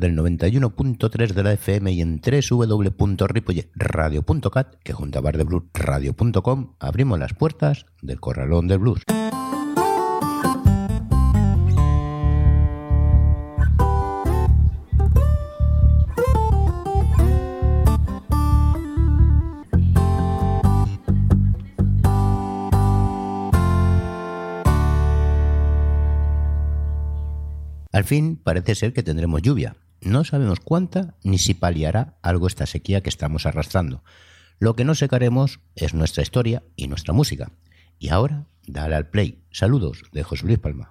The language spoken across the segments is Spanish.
Buenas, desde el 91.3 de la FM y en www.ripolletradio.cat, que junto a bardebluesradio.com abrimos las puertas del Corralón del Blues. Al fin parece ser que tendremos lluvia. No sabemos cuánta ni si paliará algo esta sequía que estamos arrastrando. Lo que no secaremos es nuestra historia y nuestra música. Y ahora, dale al play. Saludos de José Luis Palma.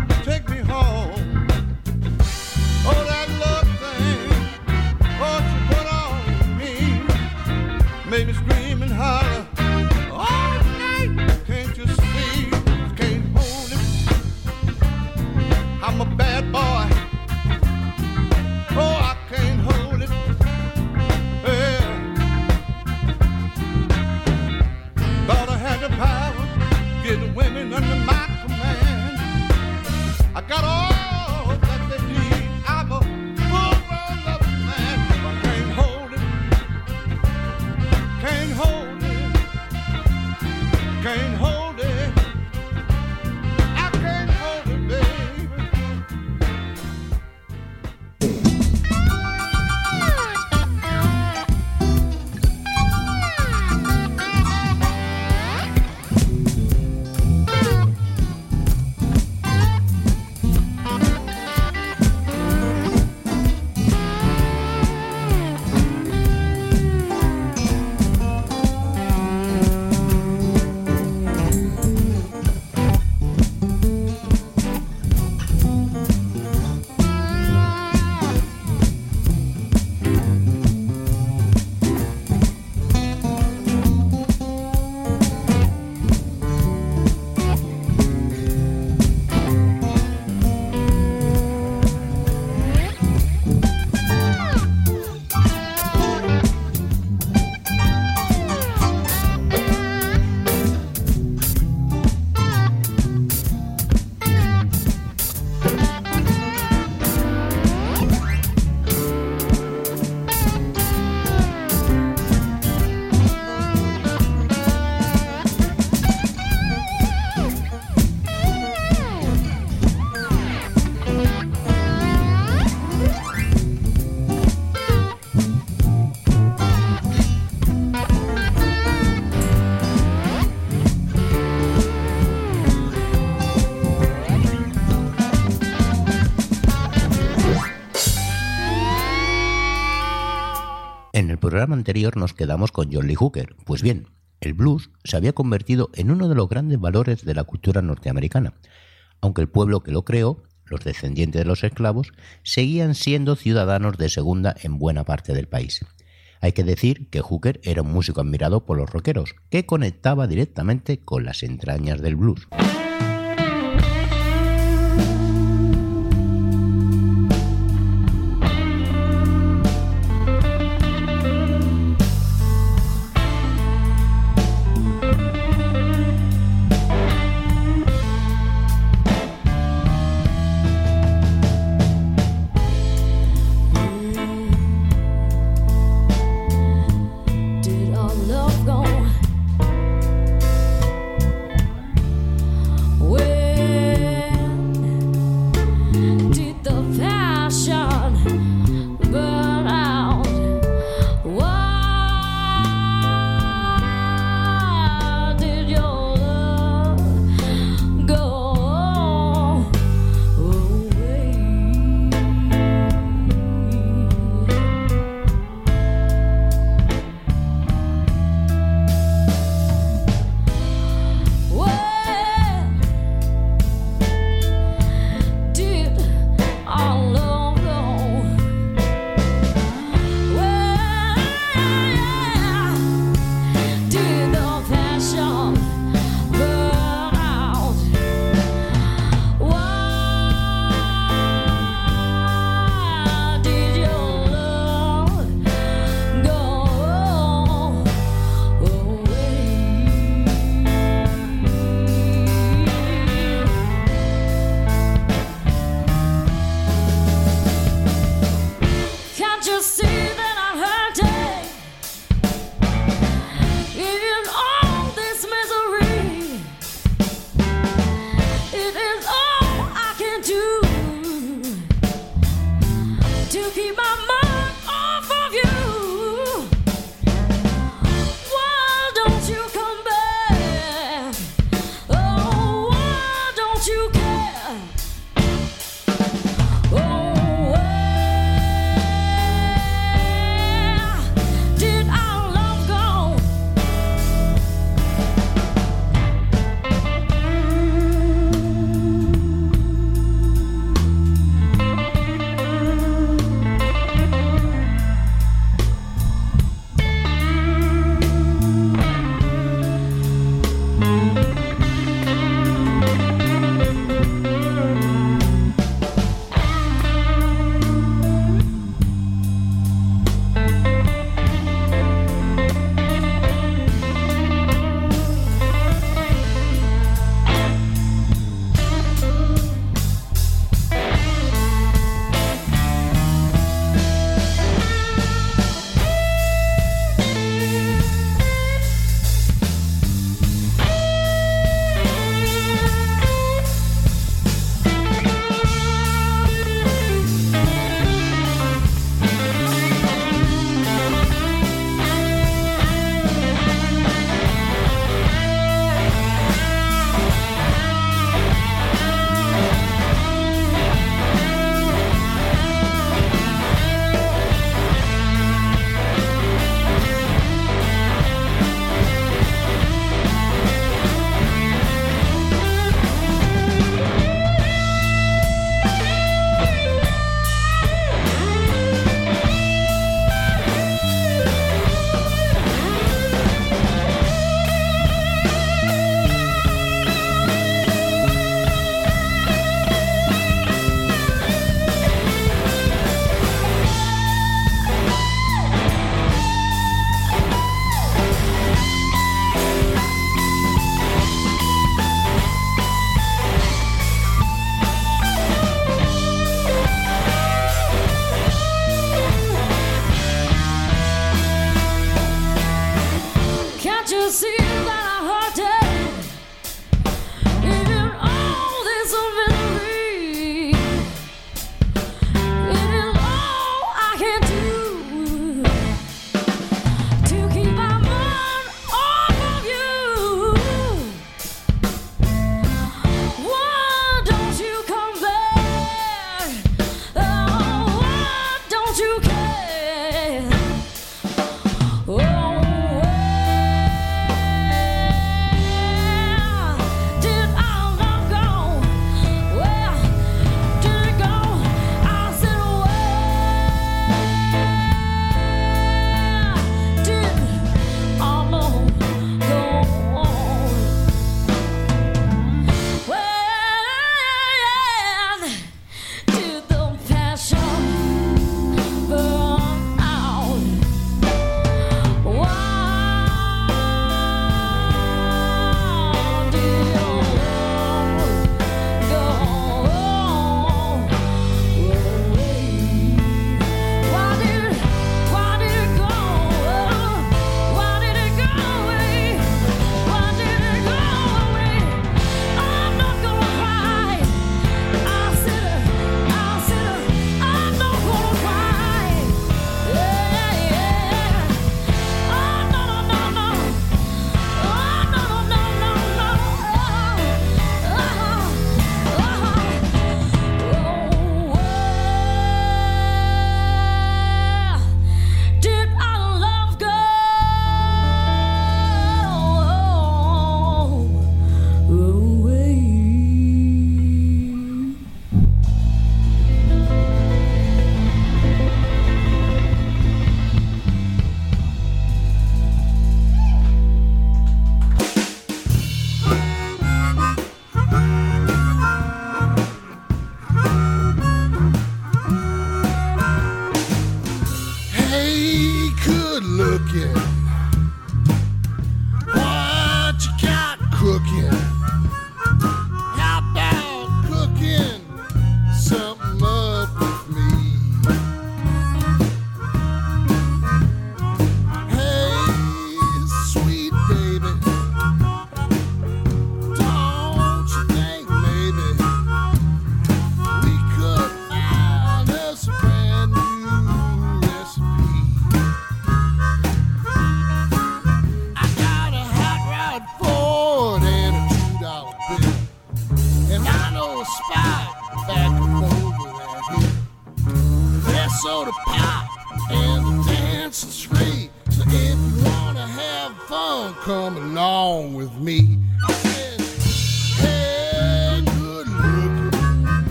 programa anterior nos quedamos con John Lee Hooker. Pues bien, el blues se había convertido en uno de los grandes valores de la cultura norteamericana, aunque el pueblo que lo creó, los descendientes de los esclavos, seguían siendo ciudadanos de segunda en buena parte del país. Hay que decir que Hooker era un músico admirado por los rockeros, que conectaba directamente con las entrañas del blues.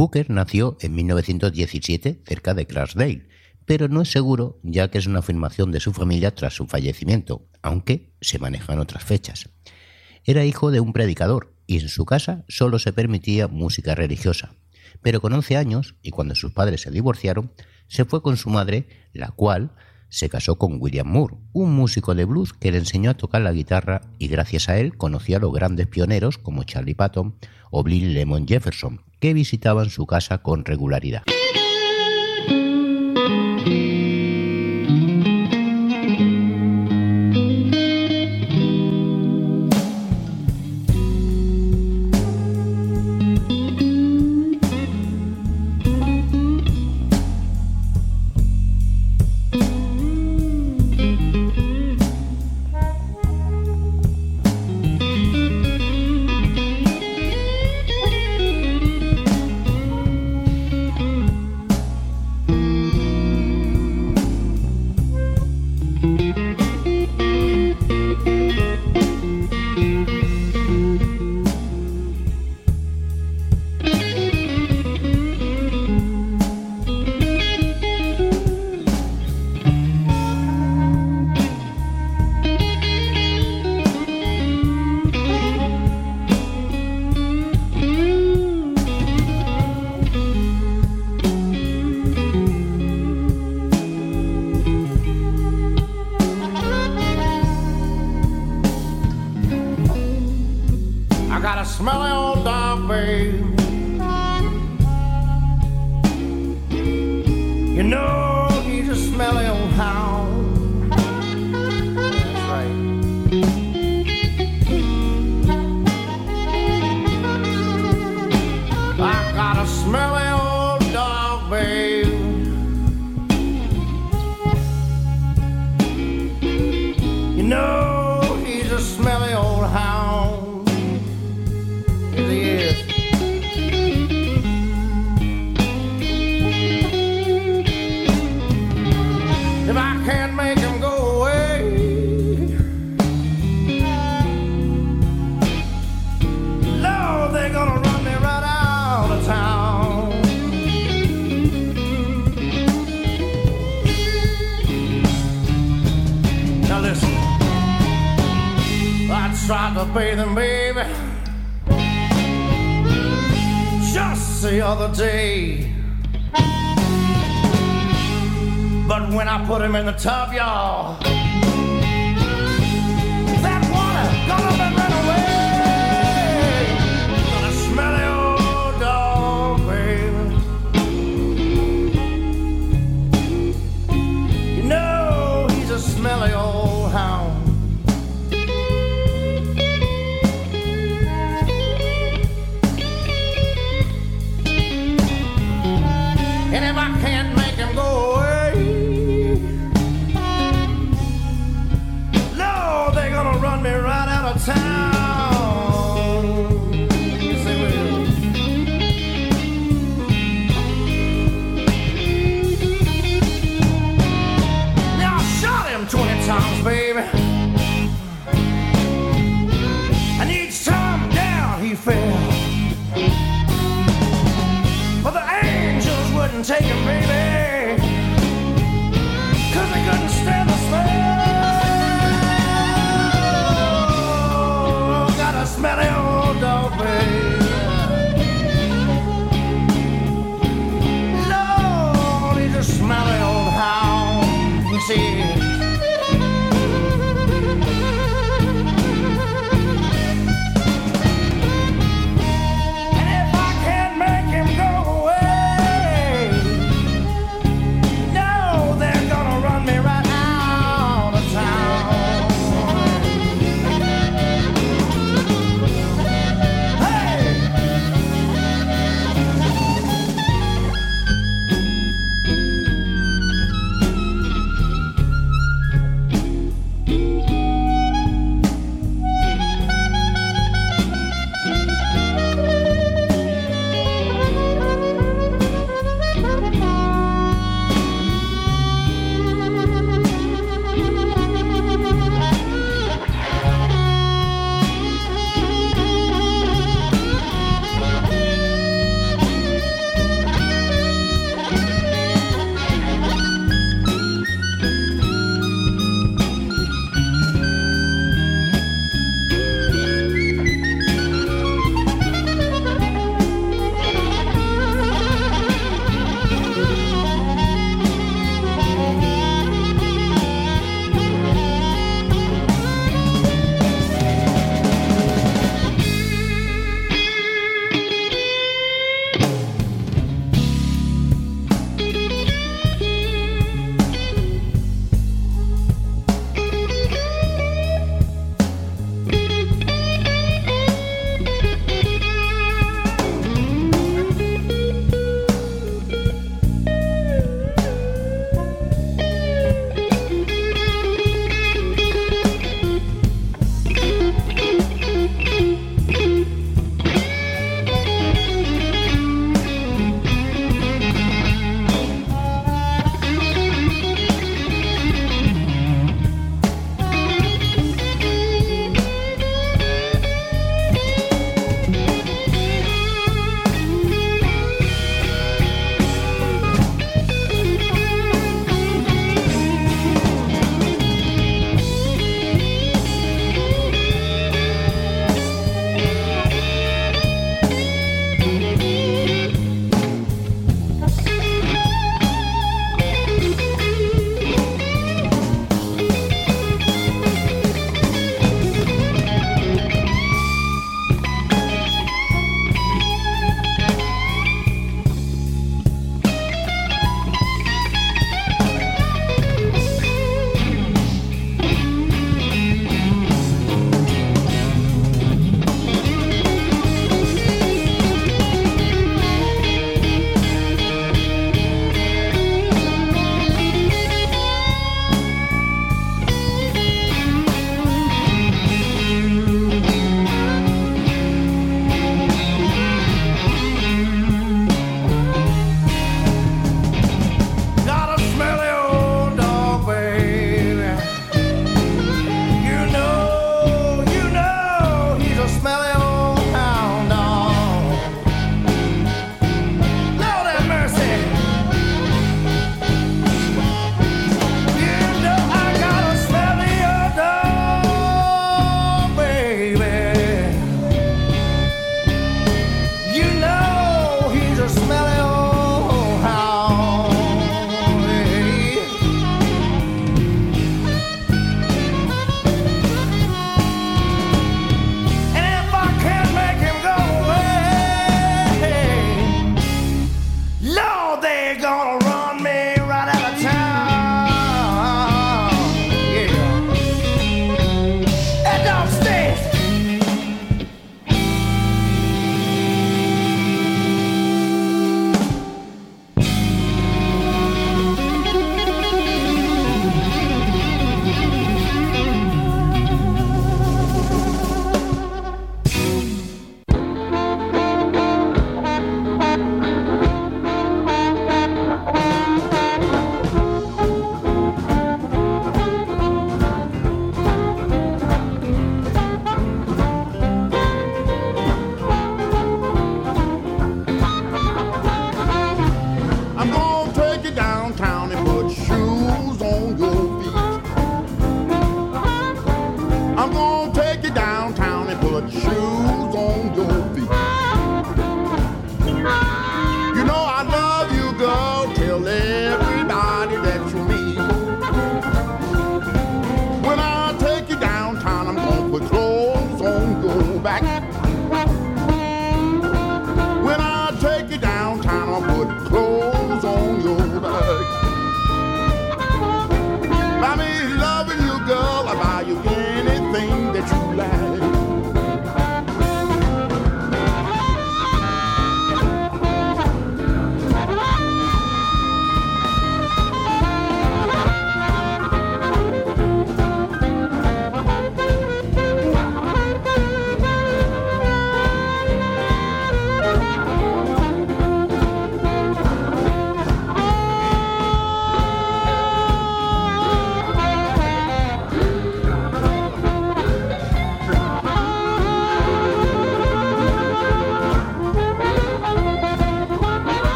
Hooker nació en 1917 cerca de Clarksdale, pero no es seguro ya que es una afirmación de su familia tras su fallecimiento, aunque se manejan otras fechas. Era hijo de un predicador y en su casa solo se permitía música religiosa, pero con 11 años, y cuando sus padres se divorciaron, se fue con su madre, la cual se casó con William Moore, un músico de blues que le enseñó a tocar la guitarra y gracias a él conoció a los grandes pioneros como Charlie Patton o Bill Lemon Jefferson, que visitaban su casa con regularidad. smelly old dog, babe. a bathing, baby. Just the other day. But when I put him in the tub, y'all.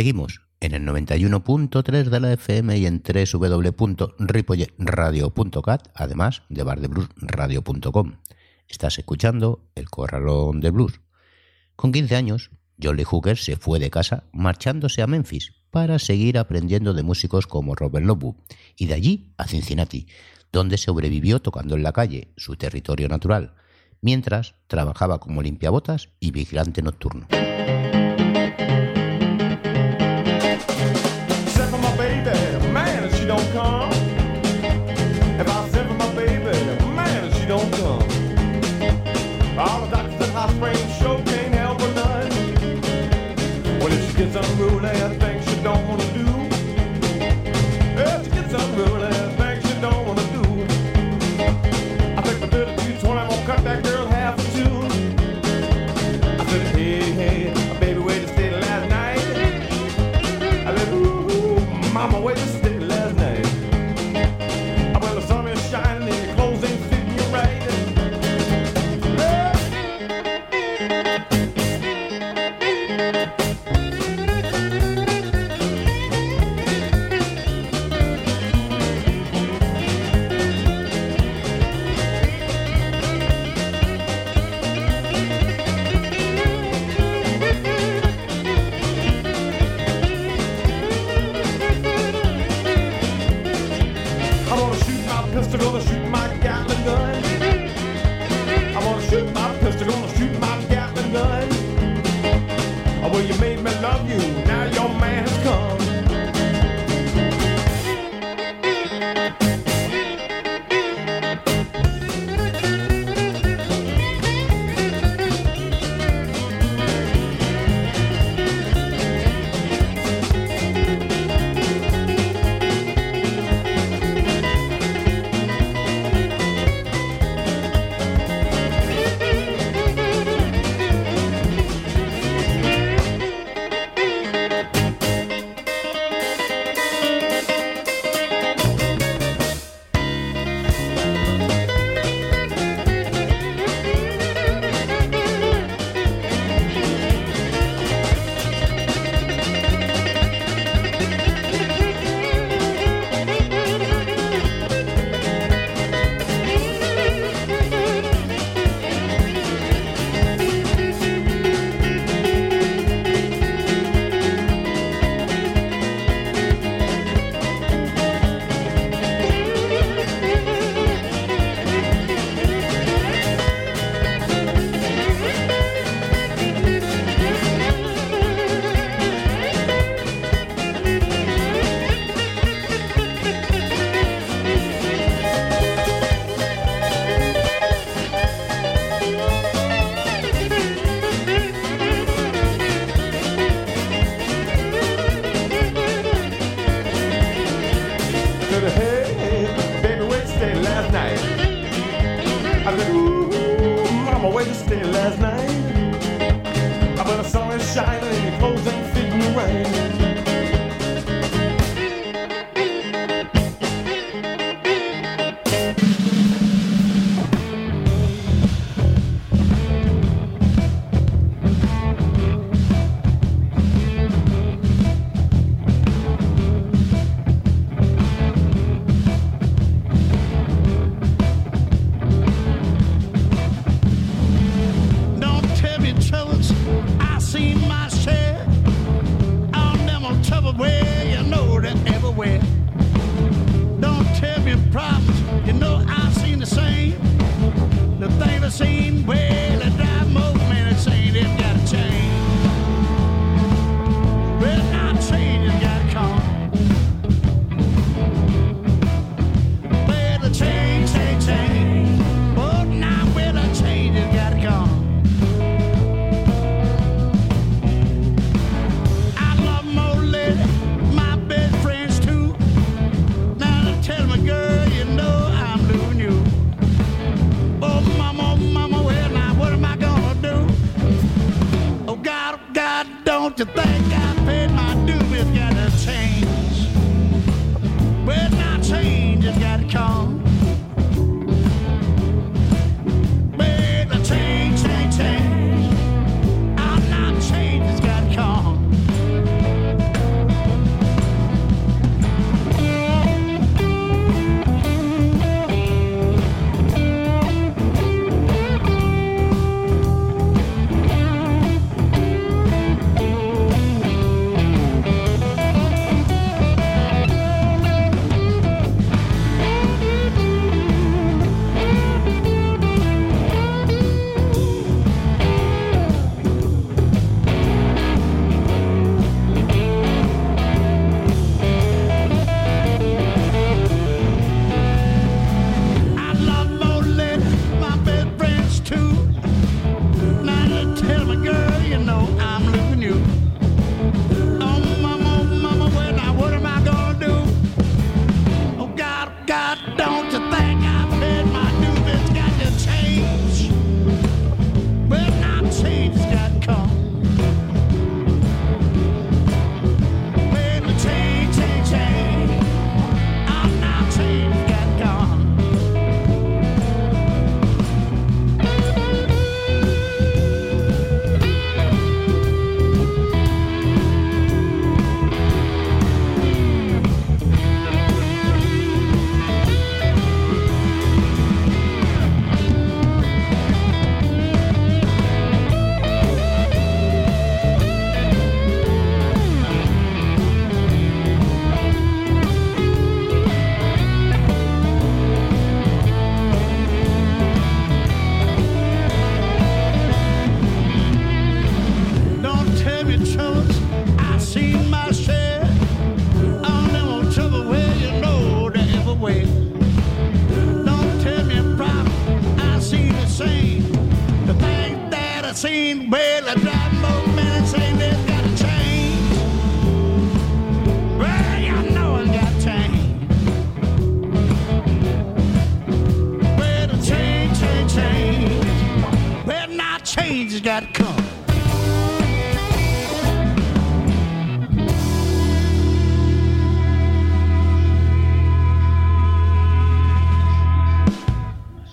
Seguimos en el 91.3 de la FM y en www.ripoyeradio.cat, además de bardebluesradio.com. Estás escuchando El Corralón de Blues. Con 15 años, Jolly Hooker se fue de casa marchándose a Memphis para seguir aprendiendo de músicos como Robert Lobu y de allí a Cincinnati, donde sobrevivió tocando en la calle, su territorio natural, mientras trabajaba como limpiabotas y vigilante nocturno.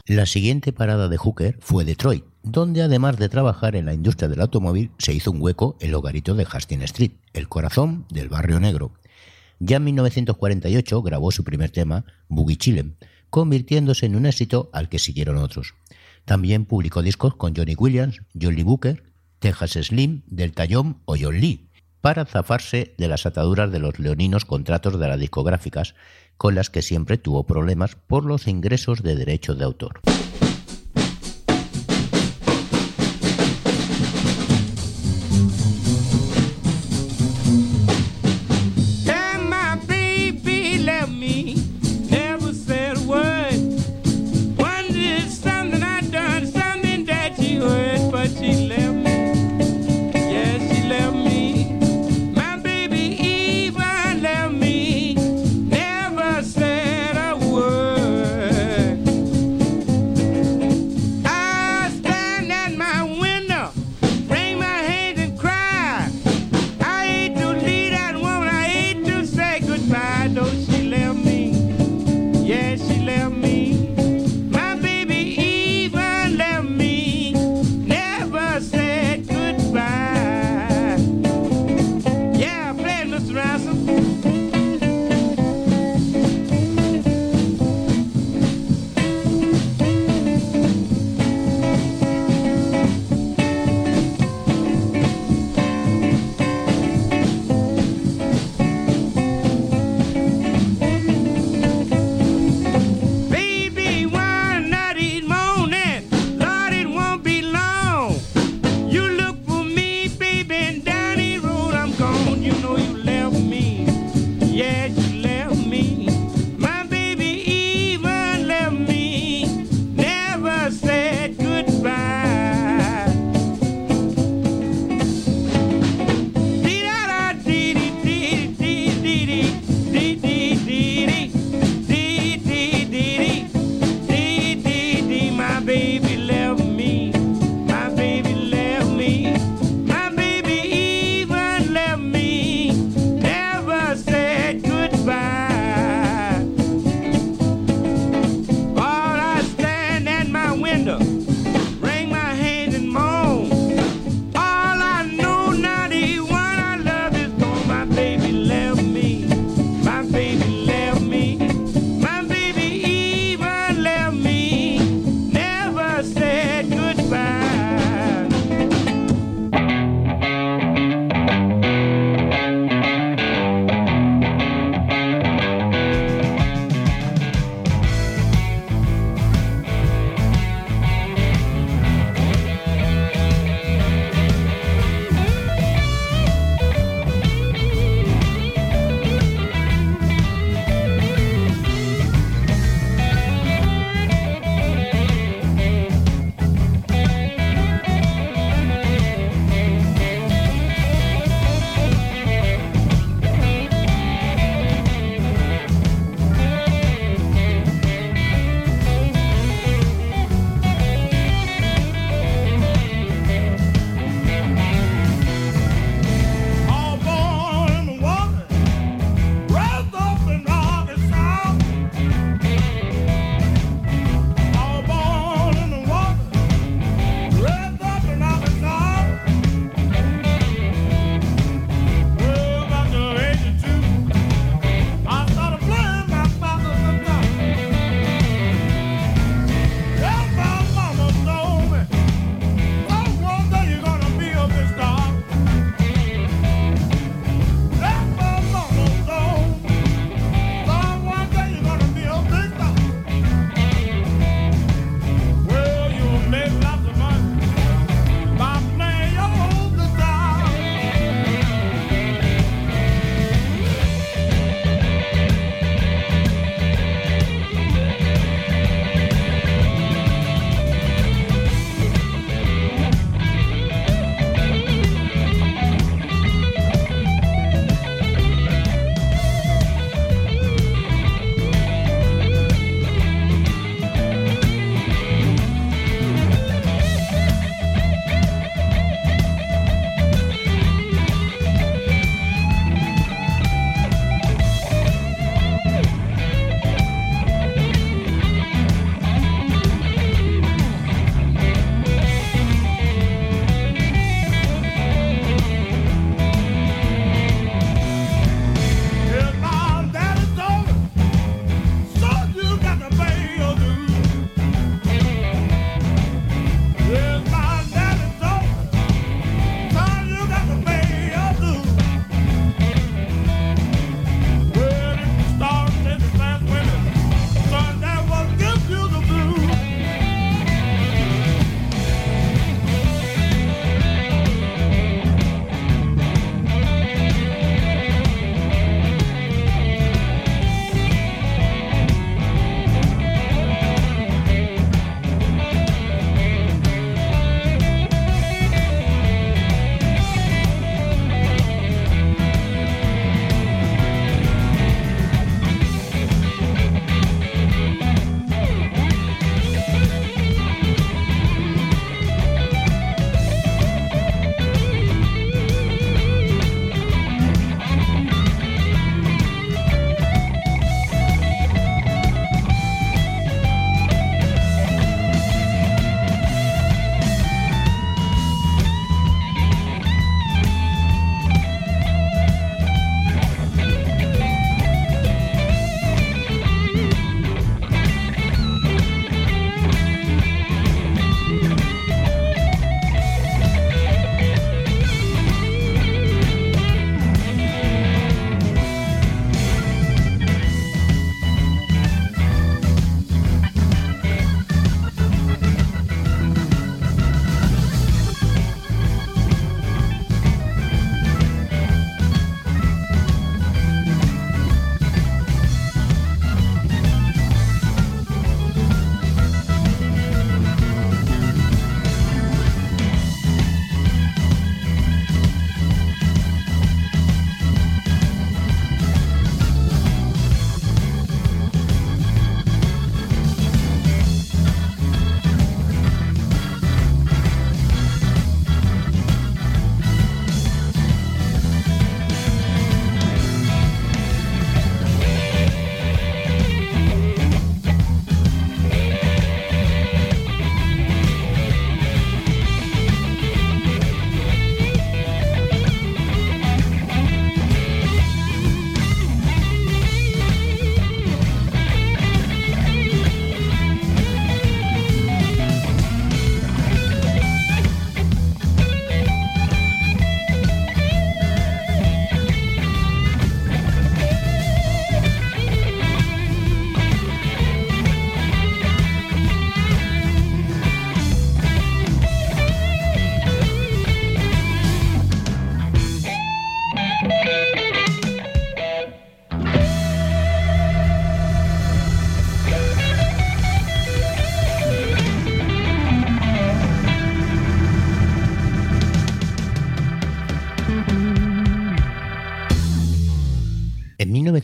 La siguiente parada de Hooker fue Detroit, donde además de trabajar en la industria del automóvil, se hizo un hueco el hogarito de Hastings Street, el corazón del barrio negro. Ya en 1948 grabó su primer tema, Boogie Chillem, convirtiéndose en un éxito al que siguieron otros. También publicó discos con Johnny Williams, John Lee Booker, Texas Slim, Delta John o John Lee, para zafarse de las ataduras de los leoninos contratos de las discográficas, con las que siempre tuvo problemas por los ingresos de derechos de autor.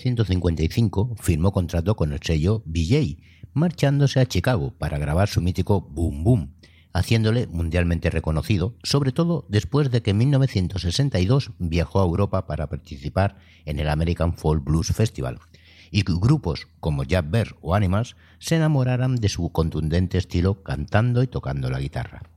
1955 firmó contrato con el sello BJ, marchándose a Chicago para grabar su mítico Boom Boom, haciéndole mundialmente reconocido, sobre todo después de que en 1962 viajó a Europa para participar en el American Folk Blues Festival, y grupos como Jack Bear o Animals se enamoraran de su contundente estilo cantando y tocando la guitarra.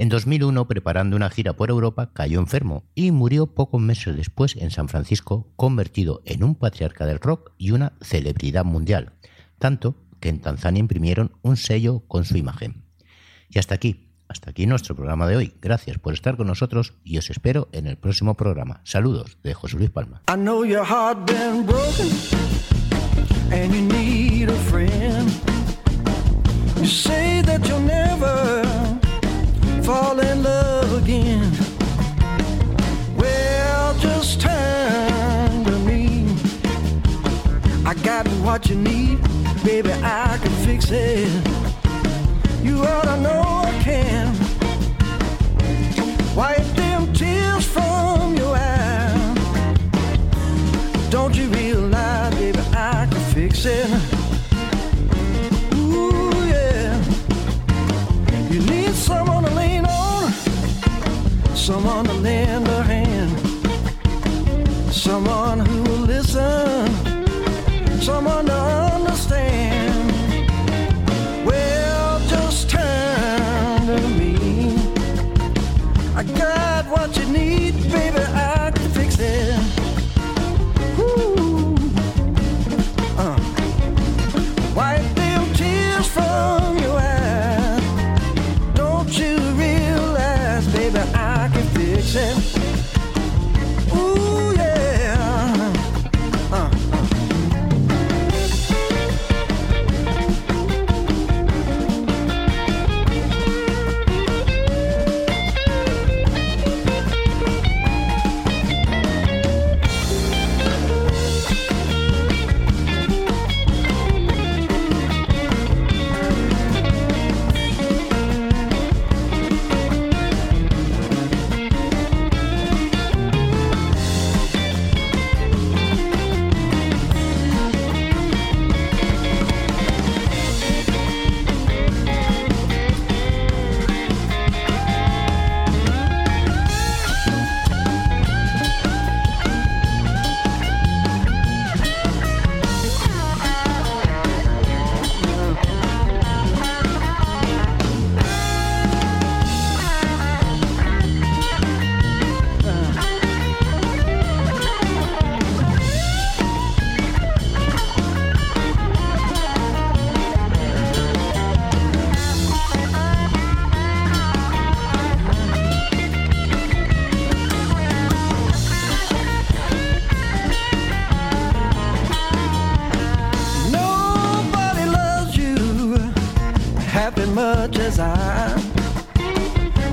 En 2001, preparando una gira por Europa, cayó enfermo y murió pocos meses después en San Francisco, convertido en un patriarca del rock y una celebridad mundial, tanto que en Tanzania imprimieron un sello con su imagen. Y hasta aquí, hasta aquí nuestro programa de hoy. Gracias por estar con nosotros y os espero en el próximo programa. Saludos de José Luis Palma. You say that you'll fall in love again. Well, just turn to me. I got what you need, baby. I can fix it. You ought to know I can. Wipe someone to lend a hand, someone who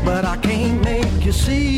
But I can't make you see.